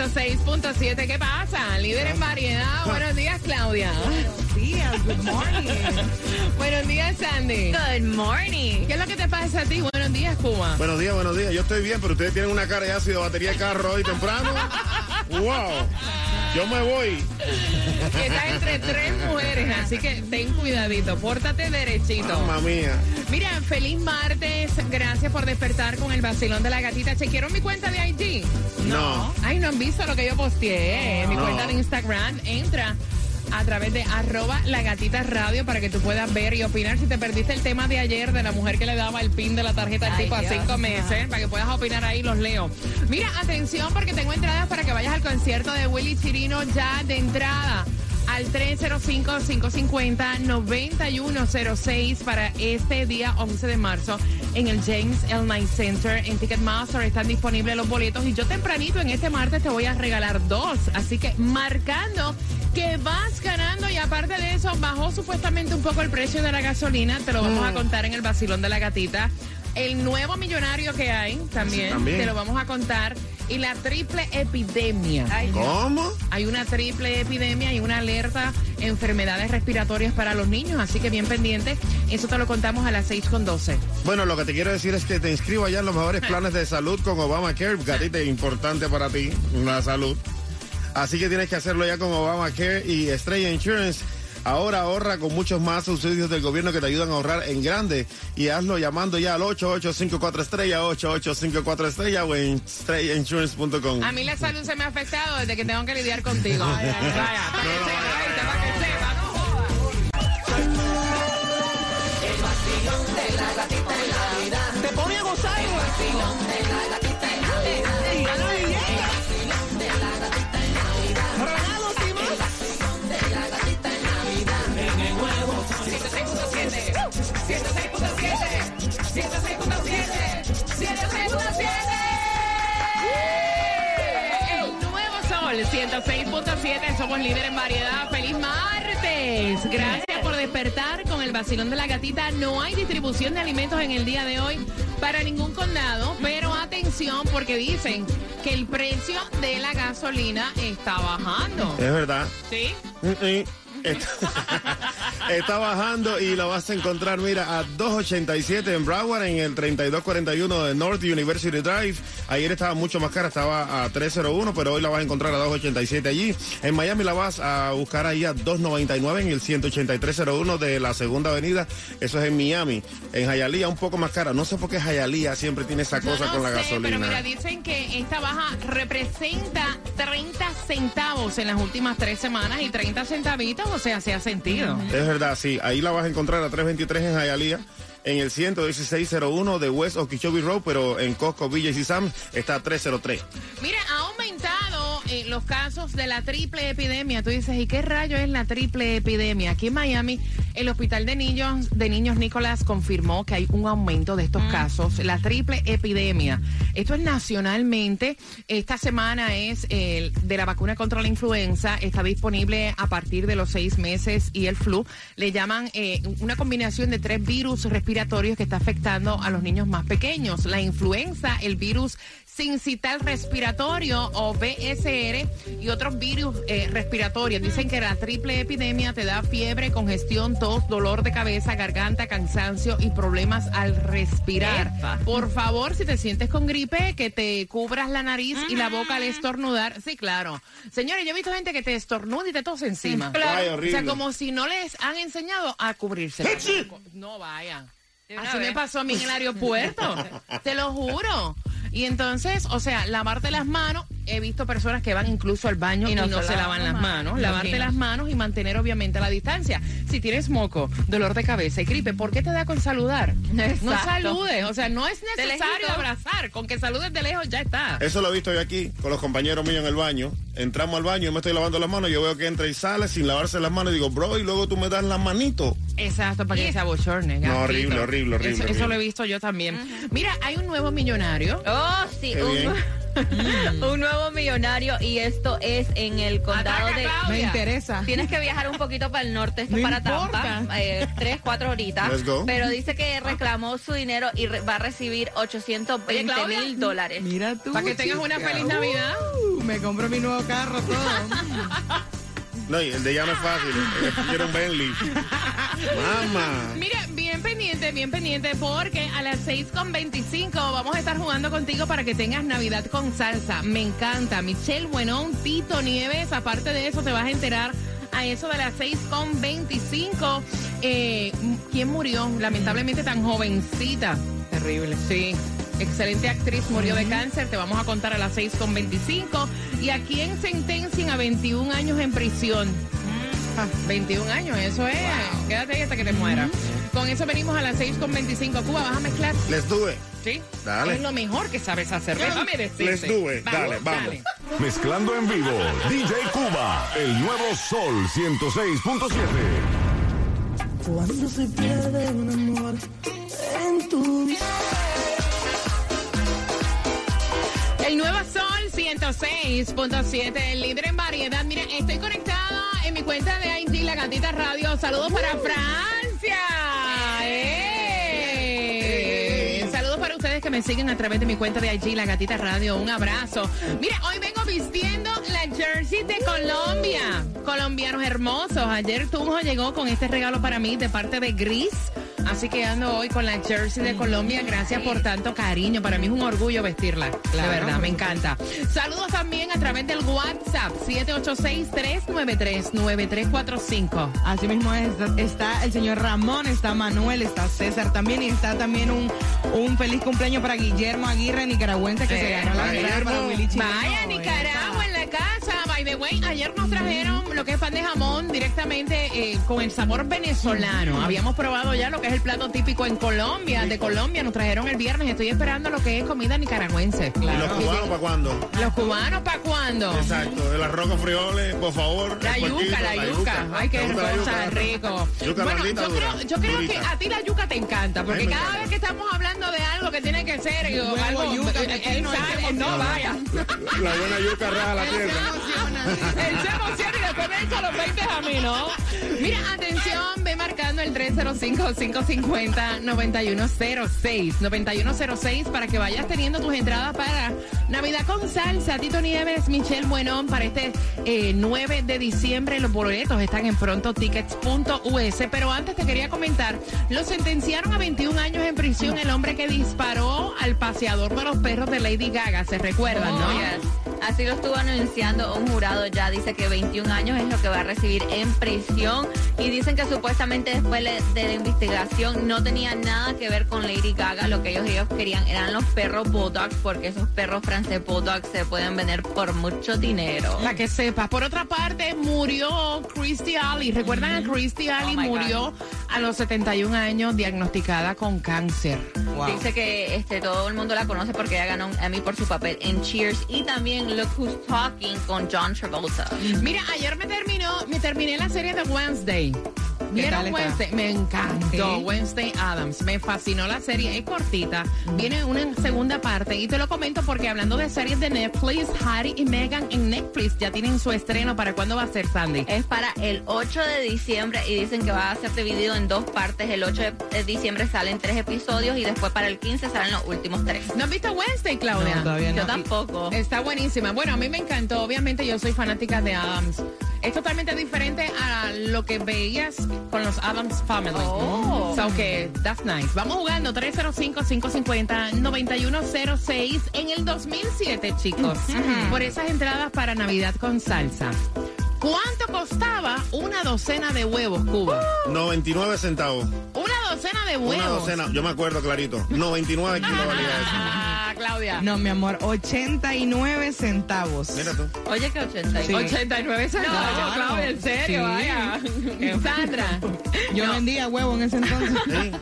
106.7. ¿Qué pasa? Líder en variedad. Buenos días, Claudia. Buenos días, good morning. Buenos días, Sandy. Good morning. ¿Qué es lo que te pasa a ti? Buenos días, Cuba. Buenos días, buenos días. Yo estoy bien, pero ustedes tienen una cara de ácido batería de carro hoy temprano. ¡Wow! Yo me voy. Estás entre tres mujeres, así que ten cuidadito, pórtate derechito. Mamma mía. Mira, feliz martes, gracias por despertar con el vacilón de la gatita. ¿Chequearon mi cuenta de IG? No. Ay, no han visto lo que yo posteé. Mi cuenta de Instagram entra a través de arroba la gatita radio para que tú puedas ver y opinar si te perdiste el tema de ayer de la mujer que le daba el pin de la tarjeta al Ay, tipo a cinco meses, para que puedas opinar ahí, los leo. Mira, atención porque tengo entradas para que vayas al concierto de Willy Chirino ya de entrada al 305-550-9106 para este día 11 de marzo en el James L. Knight Center en Ticketmaster. Están disponibles los boletos y yo tempranito en este martes te voy a regalar dos. Así que marcando que vas ganando y aparte de eso bajó supuestamente un poco el precio de la gasolina. Te lo vamos a contar en el vacilón de la gatita. El nuevo millonario que hay también, También. te lo vamos a contar. Y la triple epidemia. Ay. ¿Cómo? Hay una triple epidemia y una alerta enfermedades respiratorias para los niños, así que bien pendiente. Eso te lo contamos a las 6 con 12. Bueno, lo que te quiero decir es que te inscribo ya en los mejores planes de salud con Obamacare. Gatita, importante para ti, la salud. Así que tienes que hacerlo ya con Obamacare y Estrella Insurance. Ahora ahorra con muchos más subsidios del gobierno que te ayudan a ahorrar en grande. Y hazlo llamando ya al 8854 estrella, 8854 estrella o en estrellainsurance.com. A mí la salud se me ha afectado desde que tengo que lidiar contigo. Vaya, para que sepa, ¿viste? para que sepa, no jodas. Te pone a gozar. El vacilón sol, 106.7. Somos líder en variedad. ¡Feliz martes! Gracias por despertar con el vacilón de la gatita. No hay distribución de alimentos en el día de hoy para ningún condado, pero atención porque dicen que el precio de la gasolina está bajando. Es verdad. ¿Sí? Mm, mm. Está, está bajando y lo vas a encontrar, mira, a 2.87 en Broward, en el 3241 de North University Drive. Ayer estaba mucho más cara, estaba a 301, pero hoy la vas a encontrar a 2.87 allí. En Miami la vas a buscar ahí a 2.99 en el 18301 de la Segunda Avenida. Eso es en Miami. En Hialeah un poco más cara. No sé por qué Hialeah siempre tiene esa cosa no con la sé, gasolina. Pero mira, dicen que esta baja representa 30 centavos en las últimas tres semanas y 30 centavitos, o sea, se ha sentido. Es verdad, sí. Ahí la vas a encontrar a 323 en Hialeah. En el 11601 de West Okeechobee Road, pero en Costco, Villas y Sam está a 303. Mira, ha eh, los casos de la triple epidemia. Tú dices, ¿y qué rayo es la triple epidemia? Aquí en Miami, el Hospital de Niños de Niños Nicolás confirmó que hay un aumento de estos casos. La triple epidemia. Esto es nacionalmente. Esta semana es el de la vacuna contra la influenza. Está disponible a partir de los seis meses y el flu. Le llaman eh, una combinación de tres virus respiratorios que está afectando a los niños más pequeños. La influenza, el virus sincital respiratorio o BSR y otros virus eh, respiratorios. Dicen que la triple epidemia te da fiebre, congestión, tos, dolor de cabeza, garganta, cansancio y problemas al respirar. Epa. Por favor, si te sientes con gripe, que te cubras la nariz y la boca al estornudar. Sí, claro. Señores, yo he visto gente que te estornuda y te tose encima. Ay, O sea, como si no les han enseñado a cubrirse. No vaya. Así me pasó a mí en el aeropuerto. Te lo juro. Y entonces, o sea, lavarte las manos he visto personas que van incluso al baño y no, se, lavan las manos. Lavarte las manos y mantener obviamente la distancia. Si tienes moco, dolor de cabeza y gripe, ¿por qué te da con saludar? No saludes, o sea, no es necesario abrazar, con que saludes de lejos ya está. Eso lo he visto yo aquí con los compañeros míos en el baño. Entramos al baño, yo me estoy lavando las manos, yo veo que entra y sale sin lavarse las manos y digo, bro, y luego tú me das las manitos. Exacto, para que se abochorne. No, gatito. horrible, horrible, horrible, Eso, lo he visto yo también. Mira, hay un nuevo millonario. Oh, sí, Qué bien. un, nuevo millonario y esto es en el condado Ataca, de... Claudia. Me interesa. Tienes que viajar un poquito para el norte, esto No es para importa. Tampa, eh, tres, cuatro horitas. Let's go. Pero dice que reclamó su dinero y re- va a recibir 820 Oye, Claudia. mil dólares. Mira tú. Para que tengas una feliz Navidad. Uh, me compro mi nuevo carro, todo. No, y el de ella no es fácil. Ella quiere un Bentley. Mamá. Mira, bien pendiente, bien pendiente, porque a las 6.25 vamos a estar jugando contigo para que tengas Navidad con salsa. Me encanta. Michelle Buenón, Tito Nieves. Aparte de eso, te vas a enterar a eso de las 6.25. Eh, ¿Quién murió? Lamentablemente tan jovencita. Terrible. Sí. Excelente actriz murió de cáncer. Te vamos a contar a las 6.25. ¿Y a quién sentencian a 21 años en prisión? Ah, 21 años, eso es. Quédate ahí hasta que te mueras. Con eso venimos a las 6.25. Cuba, vas a mezclar. Les it. ¿Sí? Dale. Es lo mejor que sabes hacer. Déjame decirte. Let's do it. Dale, vamos. Mezclando en vivo, DJ Cuba, el nuevo Sol 106.7. Cuando se pierde un amor en tu. El nuevo Sol 106.7, el líder en variedad. Mira, estoy conectada en mi cuenta de IG La Gatita Radio. Saludos para Francia. ¡Eh! Saludos para ustedes que me siguen a través de mi cuenta de IG La Gatita Radio. Un abrazo. Mira, hoy vengo vistiendo la jersey de Colombia. Colombianos hermosos. Ayer Tunjo llegó con este regalo para mí de parte de Gris. Así que ando hoy con la jersey de Colombia. Gracias por tanto cariño. Para mí es un orgullo vestirla. De Claro. verdad, me encanta. Saludos también a través del WhatsApp 786-393-9345. Así mismo es, está el señor Ramón, está Manuel, está César también y está también un, un feliz cumpleaños para Guillermo Aguirre, nicaragüense, que Eh, se ganó la Guillermo. para Willy. Vaya, Nicaragua la. Ayer nos trajeron lo que es pan de jamón directamente eh, con el sabor venezolano. Habíamos probado ya lo que es el plato típico en Colombia, de Colombia. Nos trajeron el viernes. Estoy esperando lo que es comida nicaragüense. ¿Y los cubanos para cuándo? ¿Los cubanos para cuándo? Exacto, el arroz con frijoles, por favor. La yuca, la yuca. Ay, ¿Te qué yuca? rico. Yuca bueno, yo creo, yo creo que a ti la yuca te encanta, porque Ay, cada encanta. vez que estamos hablando de algo que tiene que ser eh, algo yuca, eh, no vaya. La buena yuca raja la tierra. Él se emociona y después me echa los 20 a mí, ¿no? Mira, atención, ve marcando el 305-550-9106. 9106 para que vayas teniendo tus entradas para Navidad con salsa. Tito Nieves, Michelle Buenón para este eh, 9 de diciembre. Los boletos están en prontotickets.us. Pero antes te quería comentar, lo sentenciaron a 21 años en prisión el hombre que disparó al paseador de los perros de Lady Gaga. ¿Se recuerdan, no? Oh, yes. Así lo estuvo anunciando un jurado ya. Dice que 21 años es lo que va a recibir en prisión. Y dicen que supuestamente después de la investigación no tenía nada que ver con Lady Gaga. Lo que ellos, ellos querían eran los perros Bulldogs, porque esos perros francés Bulldogs se pueden vender por mucho dinero. Para que sepas. Por otra parte, murió Christy Alley. ¿Recuerdan a Christy Alley? Oh, murió a los 71 años diagnosticada con cáncer. Wow. Dice que este todo el mundo la conoce porque ella ganó un Emmy por su papel en Cheers y también Look Who's Talking con John Travolta. Mira, ayer me terminó, me terminé la serie de Wednesday. ¿Vieron? Wednesday? Me encantó. Sí. Wednesday Adams. Me fascinó la serie. Es cortita. Viene una segunda parte. Y te lo comento porque hablando de series de Netflix, Harry y Meghan en Netflix ya tienen su estreno. ¿Para cuándo va a ser, Sandy? Es para el 8 de diciembre y dicen que va a ser dividido en dos partes. El 8 de diciembre salen tres episodios y después para el 15 salen los últimos tres. ¿No has visto Wednesday, Claudia? No, todavía Yo no. tampoco. Está buenísima. Bueno, a mí me encantó. Obviamente yo soy fanática de Adams. Es totalmente diferente a lo que veías con los Adams Family. Oh. So que that's nice. Vamos jugando 305-550-9106 en el 2007, chicos. Por esas entradas para Navidad con salsa. ¿Cuánto costaba una docena de huevos, Cuba? 99 centavos. Una docena de huevos. Una docena, yo me acuerdo clarito. 99 kilos valía eso. Claudia. No, mi amor, 89 centavos. Mira tú. Oye, que 80. Sí. 89 centavos, No, Claudia, en serio, sí. vaya. Sandra. Yo vendía huevo en ese entonces. Sí.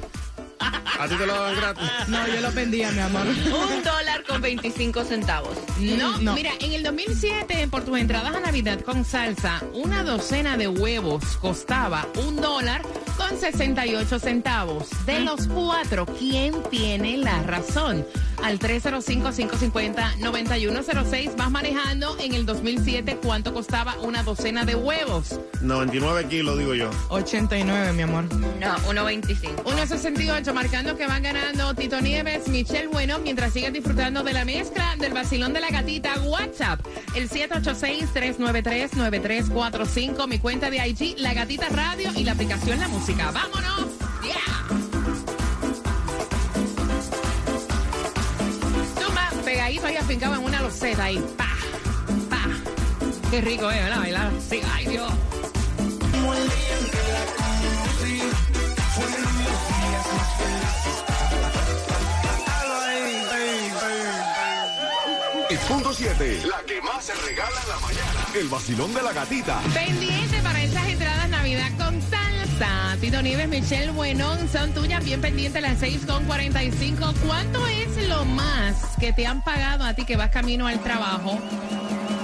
A ti te lo daban gratis. No, yo lo vendía, mi amor. Un dólar con 25 centavos. No, No. mira, en el 2007, por tus entradas a Navidad con salsa, una docena de huevos costaba un dólar con 68 centavos. De los cuatro, ¿quién tiene la razón? Al 305-550-9106 vas manejando en el 2007 cuánto costaba una docena de huevos. 99 kilos, digo yo. 89, mi amor. No, 1.25. 1.68, marcando que van ganando Tito Nieves, Michelle Bueno, mientras sigues disfrutando de la mezcla del vacilón de la gatita WhatsApp. El 786-393-9345, mi cuenta de IG, La Gatita Radio y la aplicación La Música. ¡Vámonos! Pegadito ahí afincado en una loseta ahí. ¡Pa! ¡Pa! Qué rico, ¿eh? ¿Verdad? Bailar. Sí, ay Dios. Punto 7. La que más se regala en la mañana. El vacilón de la gatita. Pendiente para esas entradas Navidad con salsa. Tito Nieves, Michelle Buenón, son tuyas bien pendientes las 6 con 45. ¿Cuánto es lo más que te han pagado a ti que vas camino al trabajo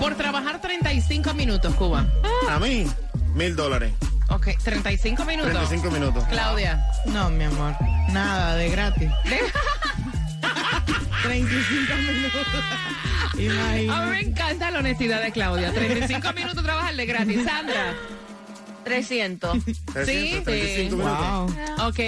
por trabajar 35 minutos, Cuba? A mí, mil dólares. Ok, 35 minutos. 35 minutos. Claudia. No, mi amor. Nada, de gratis. 35 minutos. A mí Imagínate. me encanta la honestidad de Claudia. 35 minutos trabajarle gratis. Sandra. 300. 300, 35 minutos. Wow. Ok,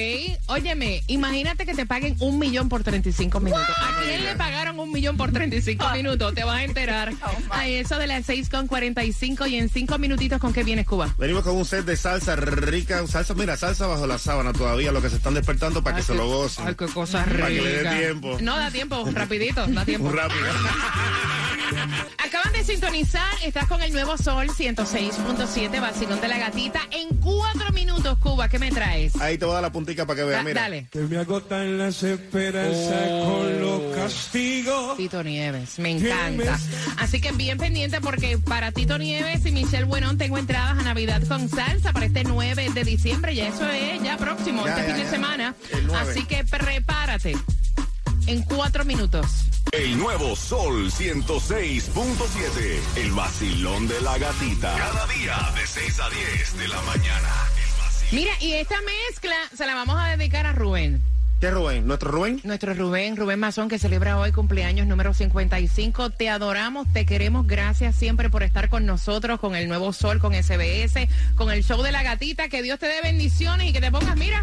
óyeme, imagínate que te paguen un millón por 35 minutos. ¿A quién le pagaron un millón por 35 minutos? Te vas a enterar. A eso de las 6 con 45 y en 5 minutitos, ¿con qué vienes, Cuba? Venimos con un set de salsa rica, salsa, mira, salsa bajo la sábana todavía, los que se están despertando para que se lo gocen. Ay, qué cosa Para que le dé rica. tiempo. No, da tiempo, rapidito, da tiempo. Rápido. Acaban de sintonizar, estás con el nuevo Sol 106.7, vacilón de la gatita. En 4 minutos, Cuba, ¿qué me traes? Ahí te voy a dar la puntica para que Da- veas, mira. dale. Que me agotan las esperanzas con los castigos. Tito Nieves, me encanta. Así que bien pendiente porque para Tito Nieves y Michelle Buenón tengo entradas a Navidad con salsa para este 9 de diciembre. Ya eso es ya próximo, Ya, este ya, fin de semana. El 9. Así que prepárate. En cuatro minutos. El nuevo Sol 106.7. El vacilón de la gatita. Cada día de 6 a 10 de la mañana. El vacilón. Mira, y esta mezcla se la vamos a dedicar a Rubén. ¿Qué Rubén? ¿Nuestro Rubén? Nuestro Rubén, Rubén Mazón, que celebra hoy cumpleaños número 55. Te adoramos, te queremos. Gracias siempre por estar con nosotros, con el nuevo sol, con SBS, con el show de la gatita. Que Dios te dé bendiciones y que te pongas, mira.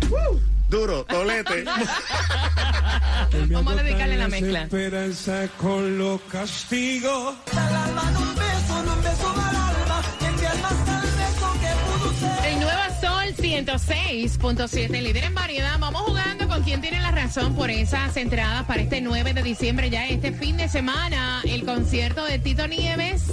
Duro, tolete. Vamos a dedicarle la mezcla. con los castigos. El nuevo Sol 106.7, líder en variedad. Vamos jugando con quien tiene la razón por esas entradas para este 9 de diciembre, ya este fin de semana, el concierto de Tito Nieves.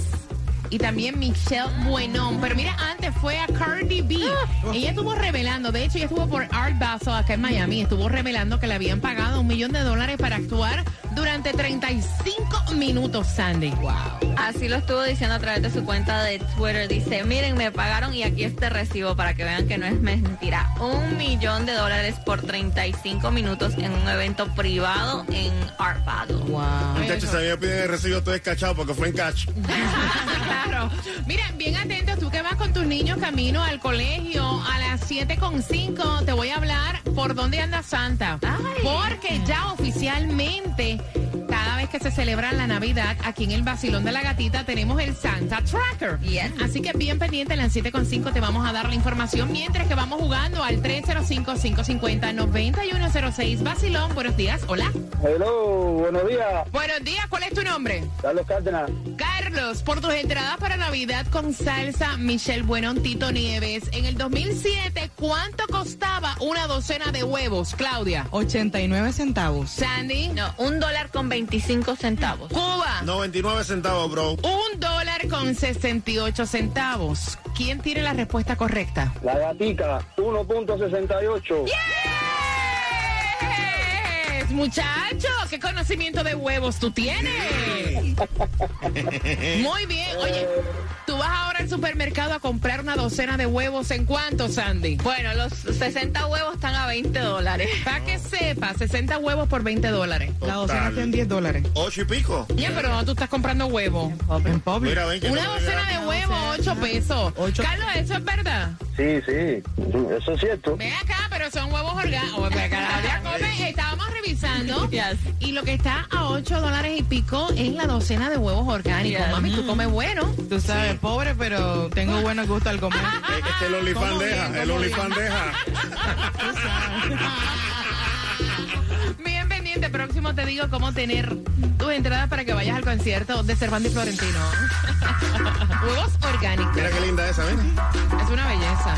Y también Michelle Buenón. Pero mira, antes fue a Cardi B. Ella estuvo revelando, de hecho, ella estuvo por Art Basel acá en Miami. Estuvo revelando que le habían pagado un millón de dólares para actuar durante 35 minutos, Sandy. Wow. Así lo estuvo diciendo a través de su cuenta de Twitter. Dice, miren, me pagaron y aquí este recibo para que vean que no es mentira. Un millón de dólares por 35 minutos en un evento privado en Art Basel. Wow. Muchachos, se me piden el recibo todo escachado porque fue en catch. claro. Mira, bien atentos, tú que vas con tus niños camino al colegio a las 7.5, te voy a hablar por dónde anda Santa. Ay. Porque ya oficialmente, cada vez que se celebra la Navidad, aquí en el Basilón de la Gatita tenemos el Santa Tracker. Yes. Así que bien pendiente, en las 7.5 te vamos a dar la información mientras que vamos jugando al 305-550-9106. Basilón, buenos días, hola. Hello, buenos días, Buenos días, ¿cuál es tu nombre? Carlos Cárdenas. Carlos, por tus entradas para Navidad con salsa, Michelle Buenón, Tito Nieves. En el 2007, ¿cuánto costaba una docena de huevos, Claudia? 89 centavos. Sandy, No, un dólar con 25 centavos. Cuba, 99 centavos, bro. un dólar con 68 centavos. ¿Quién tiene la respuesta correcta? La gatica, 1.68. ¡Yes! muchacho, ¿qué conocimiento de huevos tú tienes? Muy bien. Oye, tú vas ahora al supermercado a comprar una docena de huevos. ¿En cuánto, Sandy? Bueno, los 60 huevos están a 20 dólares. Para que sepa, 60 huevos por 20 dólares. La docena Total. está en 10 dólares. Ocho y pico. Ya, pero no, tú estás comprando huevos. En Publix. Mira, ven que Una no docena de huevos, 8 pesos. Ocho. Carlos, ¿eso es verdad? Sí, sí, eso es cierto. Ven acá, pero son huevos orgánicos. Yes. y lo que está a 8 dólares y pico es la docena de huevos orgánicos. Yes. Mami, tú comes bueno. Tú sabes, pobre, pero tengo buenos gustos al comer. Es es que el OnlyFans ¿Cómo deja, el OnlyFans deja. Bien pendiente, próximo te digo cómo tener tus entradas para que vayas al concierto de Cervando y Florentino. huevos orgánicos. Mira qué linda esa, mira. Es una belleza.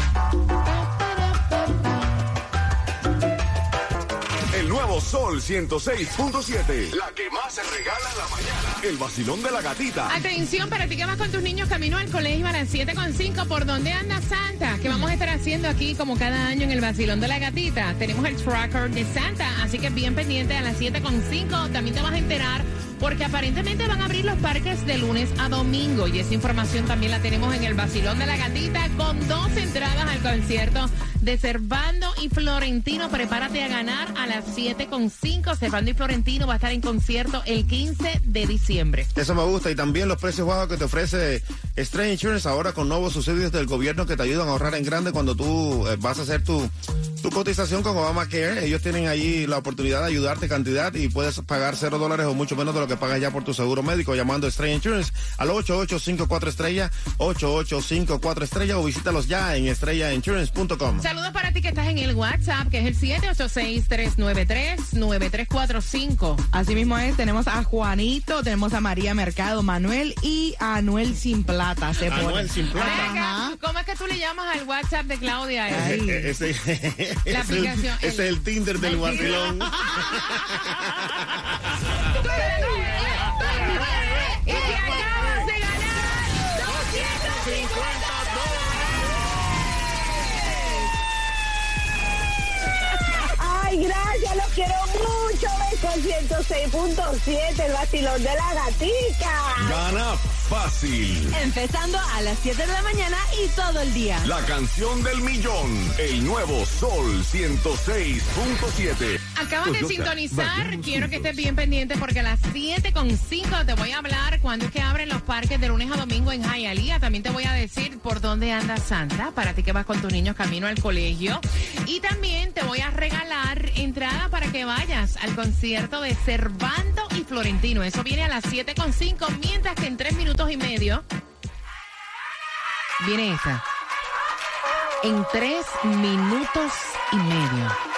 Sol 106.7. La que más se regala en la mañana. El vacilón de la gatita. Atención para ti que vas con tus niños camino al colegio a las 7.5. ¿Por dónde anda Santa? ¿Qué vamos a estar haciendo aquí como cada año en el vacilón de la gatita? Tenemos el tracker de Santa, así que bien pendiente a las 7.5. También te vas a enterar porque aparentemente van a abrir los parques de lunes a domingo y esa información también la tenemos en el vacilón de la gatita con dos entradas al concierto de Cervando y Florentino. Prepárate a ganar a las 7.5. Cervando y Florentino va a estar en concierto el 15 de diciembre. Eso me gusta y también los precios bajos que te ofrece Stray Insurance ahora con nuevos subsidios del gobierno que te ayudan a ahorrar en grande cuando tú eh, vas a hacer tu, tu cotización con Obamacare. Ellos tienen allí la oportunidad de ayudarte cantidad y puedes pagar cero dólares o mucho menos de lo que pagas ya por tu seguro médico llamando a Stray Insurance al 8854 estrella 8854 estrella o visítalos ya en estrellainsurance.com. Saludos para ti que estás en el WhatsApp, que es el 786-393-9345. Así mismo es, tenemos a Juanito, tenemos a María Mercado, Manuel y a Anuel Sin Plata. Se pone. Anuel sin plata. ¿Cómo es que tú le llamas al WhatsApp de Claudia? Ay. Ese, ese es el- aplicación, ese es el- el Tinder del vacilón. Y te acabas de ganar 250 Ay, gracias, los quiero mucho. Ven con 106.7, el vacilón de la gatica. Gana fácil. Empezando a las 7 de la mañana y todo el día. La canción del millón. El nuevo Sol 106.7. Acabas de Toyota, sintonizar, quiero que estés bien pendiente porque a las 7.5 te voy a hablar cuando es que abren los parques de lunes a domingo en Hialeah. También te voy a decir por dónde anda Santa, para ti que vas con tus niños camino al colegio. Y también te voy a regalar entrada para que vayas al concierto de Cervando y Florentino. Eso viene a las 7.5, mientras que en tres minutos y medio viene esta. En tres minutos y medio